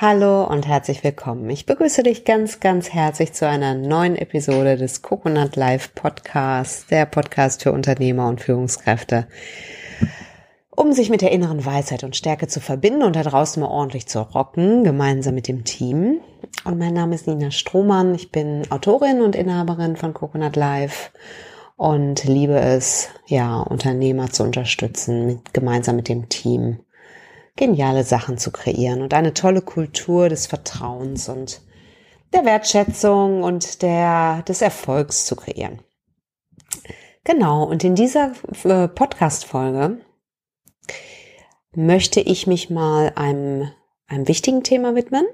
Hallo und herzlich willkommen. Ich begrüße dich ganz, ganz herzlich zu einer neuen Episode des Coconut Live Podcasts, der Podcast für Unternehmer und Führungskräfte, um sich mit der inneren Weisheit und Stärke zu verbinden und da draußen mal ordentlich zu rocken, gemeinsam mit dem Team. Und mein Name ist Nina Strohmann. Ich bin Autorin und Inhaberin von Coconut Live und liebe es, ja, Unternehmer zu unterstützen, mit, gemeinsam mit dem Team geniale Sachen zu kreieren und eine tolle Kultur des Vertrauens und der Wertschätzung und der, des Erfolgs zu kreieren. Genau, und in dieser äh, Podcast-Folge möchte ich mich mal einem, einem wichtigen Thema widmen.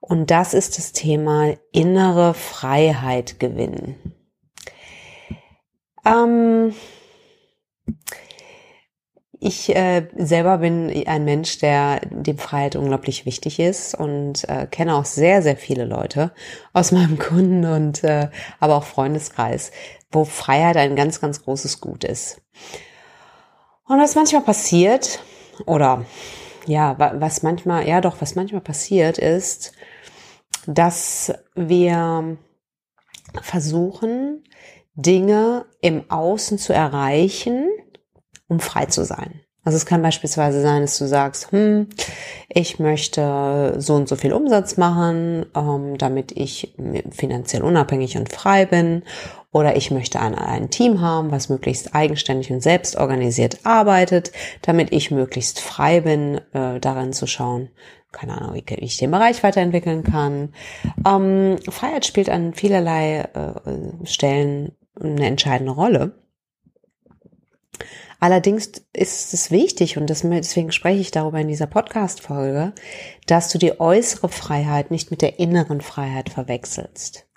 Und das ist das Thema innere Freiheit gewinnen. Ähm, ich äh, selber bin ein Mensch, der dem Freiheit unglaublich wichtig ist und äh, kenne auch sehr, sehr viele Leute aus meinem Kunden und äh, aber auch Freundeskreis, wo Freiheit ein ganz, ganz großes Gut ist. Und was manchmal passiert, oder ja, was manchmal, ja doch, was manchmal passiert ist, dass wir versuchen, Dinge im Außen zu erreichen, um frei zu sein. Also es kann beispielsweise sein, dass du sagst, hm, ich möchte so und so viel Umsatz machen, ähm, damit ich finanziell unabhängig und frei bin. Oder ich möchte ein, ein Team haben, was möglichst eigenständig und selbst organisiert arbeitet, damit ich möglichst frei bin, äh, darin zu schauen, keine Ahnung, wie, wie ich den Bereich weiterentwickeln kann. Ähm, Freiheit spielt an vielerlei äh, Stellen eine entscheidende Rolle. Allerdings ist es wichtig, und deswegen spreche ich darüber in dieser Podcast-Folge, dass du die äußere Freiheit nicht mit der inneren Freiheit verwechselst.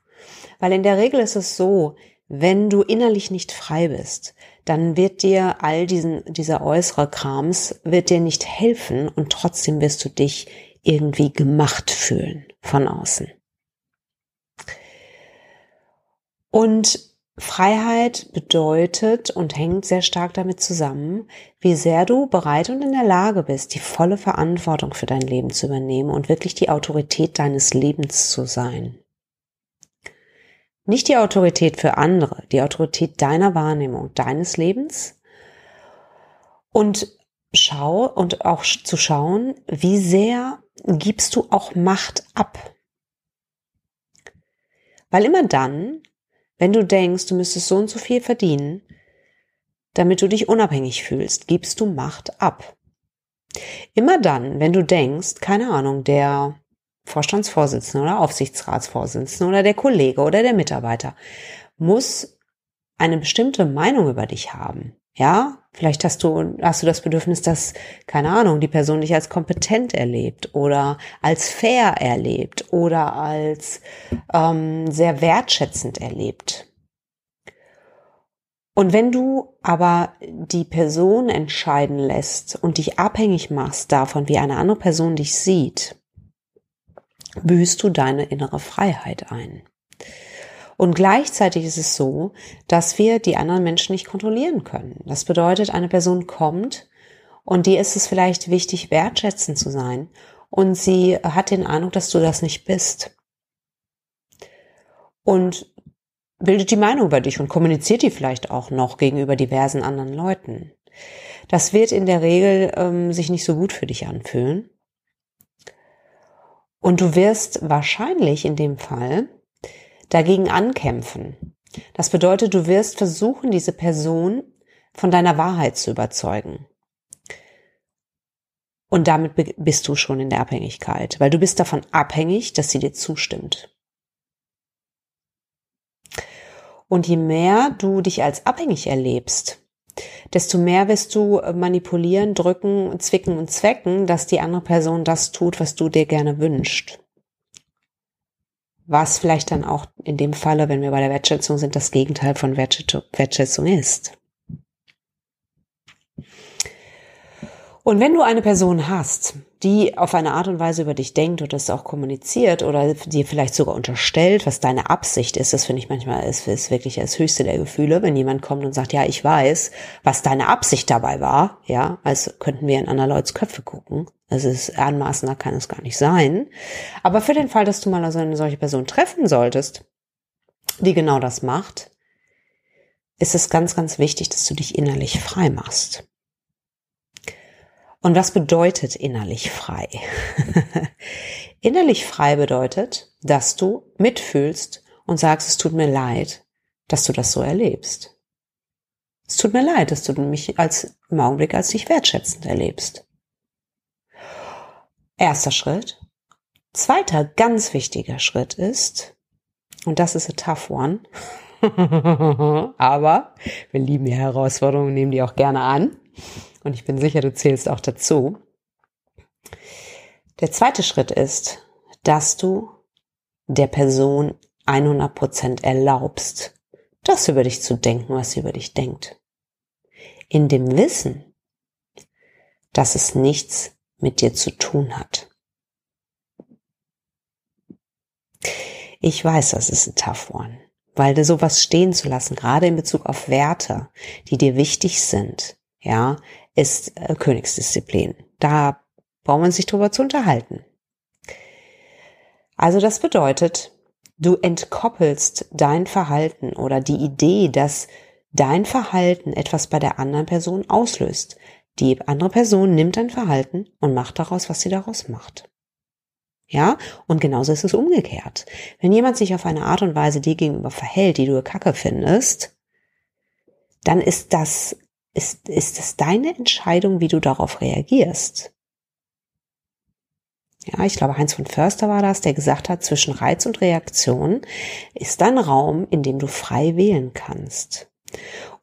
Weil in der Regel ist es so, wenn du innerlich nicht frei bist, dann wird dir all diesen, dieser äußere Krams, wird dir nicht helfen und trotzdem wirst du dich irgendwie gemacht fühlen von außen. Und Freiheit bedeutet und hängt sehr stark damit zusammen, wie sehr du bereit und in der Lage bist, die volle Verantwortung für dein Leben zu übernehmen und wirklich die Autorität deines Lebens zu sein. Nicht die Autorität für andere, die Autorität deiner Wahrnehmung, deines Lebens. Und schau und auch zu schauen, wie sehr gibst du auch Macht ab. Weil immer dann, wenn du denkst, du müsstest so und so viel verdienen, damit du dich unabhängig fühlst, gibst du Macht ab. Immer dann, wenn du denkst, keine Ahnung, der Vorstandsvorsitzende oder Aufsichtsratsvorsitzende oder der Kollege oder der Mitarbeiter muss eine bestimmte Meinung über dich haben, ja, vielleicht hast du, hast du das Bedürfnis, dass, keine Ahnung, die Person dich als kompetent erlebt oder als fair erlebt oder als ähm, sehr wertschätzend erlebt. Und wenn du aber die Person entscheiden lässt und dich abhängig machst davon, wie eine andere Person dich sieht, büßt du deine innere Freiheit ein. Und gleichzeitig ist es so, dass wir die anderen Menschen nicht kontrollieren können. Das bedeutet, eine Person kommt und dir ist es vielleicht wichtig, wertschätzend zu sein. Und sie hat den Eindruck, dass du das nicht bist. Und bildet die Meinung über dich und kommuniziert die vielleicht auch noch gegenüber diversen anderen Leuten. Das wird in der Regel ähm, sich nicht so gut für dich anfühlen. Und du wirst wahrscheinlich in dem Fall dagegen ankämpfen. Das bedeutet, du wirst versuchen, diese Person von deiner Wahrheit zu überzeugen. Und damit bist du schon in der Abhängigkeit, weil du bist davon abhängig, dass sie dir zustimmt. Und je mehr du dich als abhängig erlebst, desto mehr wirst du manipulieren, drücken, zwicken und zwecken, dass die andere Person das tut, was du dir gerne wünscht was vielleicht dann auch in dem Falle, wenn wir bei der Wertschätzung sind, das Gegenteil von Wertschätzung ist. Und wenn du eine Person hast, die auf eine Art und Weise über dich denkt oder es auch kommuniziert oder dir vielleicht sogar unterstellt, was deine Absicht ist, das finde ich manchmal ist, ist wirklich das höchste der Gefühle, wenn jemand kommt und sagt, ja, ich weiß, was deine Absicht dabei war, ja, als könnten wir in anderer Leuts Köpfe gucken. Also es ist anmaßender kann es gar nicht sein. Aber für den Fall, dass du mal also eine solche Person treffen solltest, die genau das macht, ist es ganz, ganz wichtig, dass du dich innerlich frei machst. Und was bedeutet innerlich frei? innerlich frei bedeutet, dass du mitfühlst und sagst, es tut mir leid, dass du das so erlebst. Es tut mir leid, dass du mich als im Augenblick als nicht wertschätzend erlebst. Erster Schritt. Zweiter ganz wichtiger Schritt ist, und das ist a tough one, aber wir lieben die Herausforderungen, nehmen die auch gerne an und ich bin sicher, du zählst auch dazu. Der zweite Schritt ist, dass du der Person 100% erlaubst, das über dich zu denken, was sie über dich denkt. In dem Wissen, dass es nichts mit dir zu tun hat. Ich weiß, das ist ein tough one, weil sowas stehen zu lassen, gerade in Bezug auf Werte, die dir wichtig sind, ja, ist äh, Königsdisziplin. Da braucht man sich drüber zu unterhalten. Also das bedeutet, du entkoppelst dein Verhalten oder die Idee, dass dein Verhalten etwas bei der anderen Person auslöst. Die andere Person nimmt dein Verhalten und macht daraus, was sie daraus macht. Ja, und genauso ist es umgekehrt. Wenn jemand sich auf eine Art und Weise dir gegenüber verhält, die du kacke findest, dann ist das ist, ist es deine Entscheidung, wie du darauf reagierst. Ja, ich glaube, Heinz von Förster war das, der gesagt hat, zwischen Reiz und Reaktion ist ein Raum, in dem du frei wählen kannst.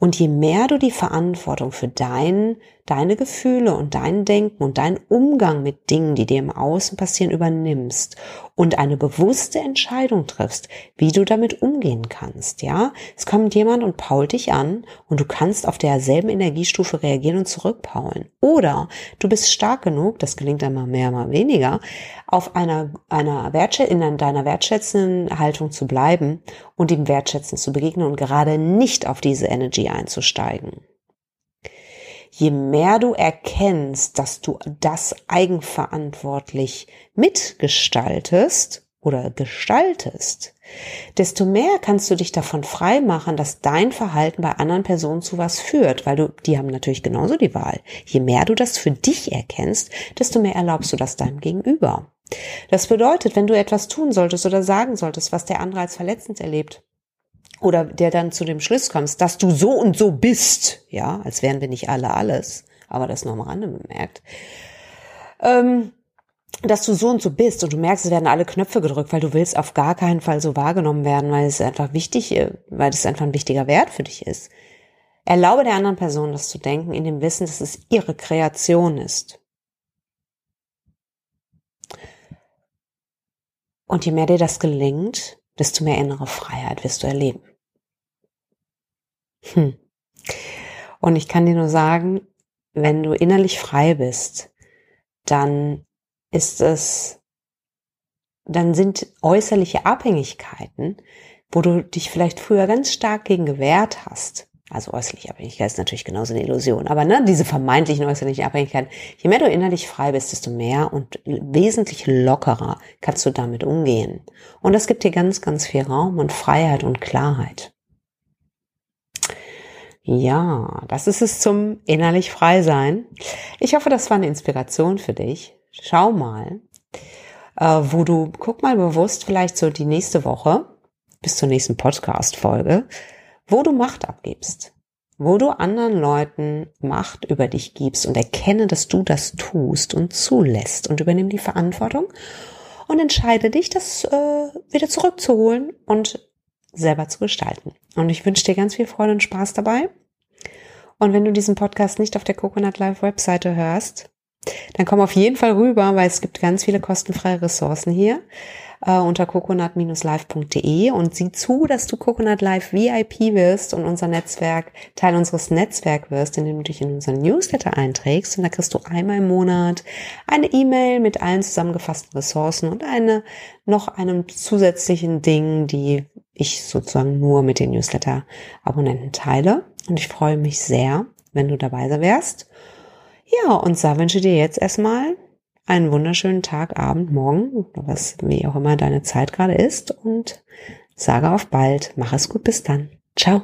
Und je mehr du die Verantwortung für dein, deine Gefühle und dein Denken und deinen Umgang mit Dingen, die dir im Außen passieren, übernimmst und eine bewusste Entscheidung triffst, wie du damit umgehen kannst, ja? Es kommt jemand und pault dich an und du kannst auf derselben Energiestufe reagieren und zurückpaulen. Oder du bist stark genug, das gelingt einmal mehr, mal weniger, auf einer, einer Wertschä in deiner wertschätzenden Haltung zu bleiben und ihm wertschätzend zu begegnen und gerade nicht auf diese Energy einzusteigen. Je mehr du erkennst, dass du das eigenverantwortlich mitgestaltest oder gestaltest, desto mehr kannst du dich davon frei machen, dass dein Verhalten bei anderen Personen zu was führt, weil du, die haben natürlich genauso die Wahl. Je mehr du das für dich erkennst, desto mehr erlaubst du das deinem Gegenüber. Das bedeutet, wenn du etwas tun solltest oder sagen solltest, was der andere als verletzend erlebt, oder der dann zu dem Schluss kommst, dass du so und so bist, ja, als wären wir nicht alle alles, aber das nur am Rande bemerkt, ähm, dass du so und so bist und du merkst, es werden alle Knöpfe gedrückt, weil du willst auf gar keinen Fall so wahrgenommen werden, weil es einfach wichtig, weil es einfach ein wichtiger Wert für dich ist. Erlaube der anderen Person das zu denken, in dem Wissen, dass es ihre Kreation ist. Und je mehr dir das gelingt, desto mehr innere Freiheit wirst du erleben. Hm. Und ich kann dir nur sagen, wenn du innerlich frei bist, dann ist es, dann sind äußerliche Abhängigkeiten, wo du dich vielleicht früher ganz stark gegen gewehrt hast. Also äußerliche Abhängigkeit ist natürlich genauso eine Illusion. Aber ne, diese vermeintlichen äußerlichen Abhängigkeiten, je mehr du innerlich frei bist, desto mehr und wesentlich lockerer kannst du damit umgehen. Und das gibt dir ganz, ganz viel Raum und Freiheit und Klarheit. Ja, das ist es zum innerlich frei sein. Ich hoffe, das war eine Inspiration für dich. Schau mal, äh, wo du, guck mal bewusst vielleicht so die nächste Woche bis zur nächsten Podcast-Folge, wo du Macht abgibst, wo du anderen Leuten Macht über dich gibst und erkenne, dass du das tust und zulässt und übernimm die Verantwortung und entscheide dich, das äh, wieder zurückzuholen und selber zu gestalten. Und ich wünsche dir ganz viel Freude und Spaß dabei. Und wenn du diesen Podcast nicht auf der Coconut Live Webseite hörst, dann komm auf jeden Fall rüber, weil es gibt ganz viele kostenfreie Ressourcen hier. Äh, unter coconut-live.de und sieh zu, dass du Coconut Live VIP wirst und unser Netzwerk, Teil unseres Netzwerks wirst, indem du dich in unseren Newsletter einträgst. Und da kriegst du einmal im Monat eine E-Mail mit allen zusammengefassten Ressourcen und eine, noch einem zusätzlichen Ding, die ich sozusagen nur mit den Newsletter-Abonnenten teile. Und ich freue mich sehr, wenn du dabei wärst. Ja, und so wünsche dir jetzt erstmal einen wunderschönen Tag, Abend, Morgen, was wie auch immer deine Zeit gerade ist und sage auf bald. Mach es gut, bis dann. Ciao.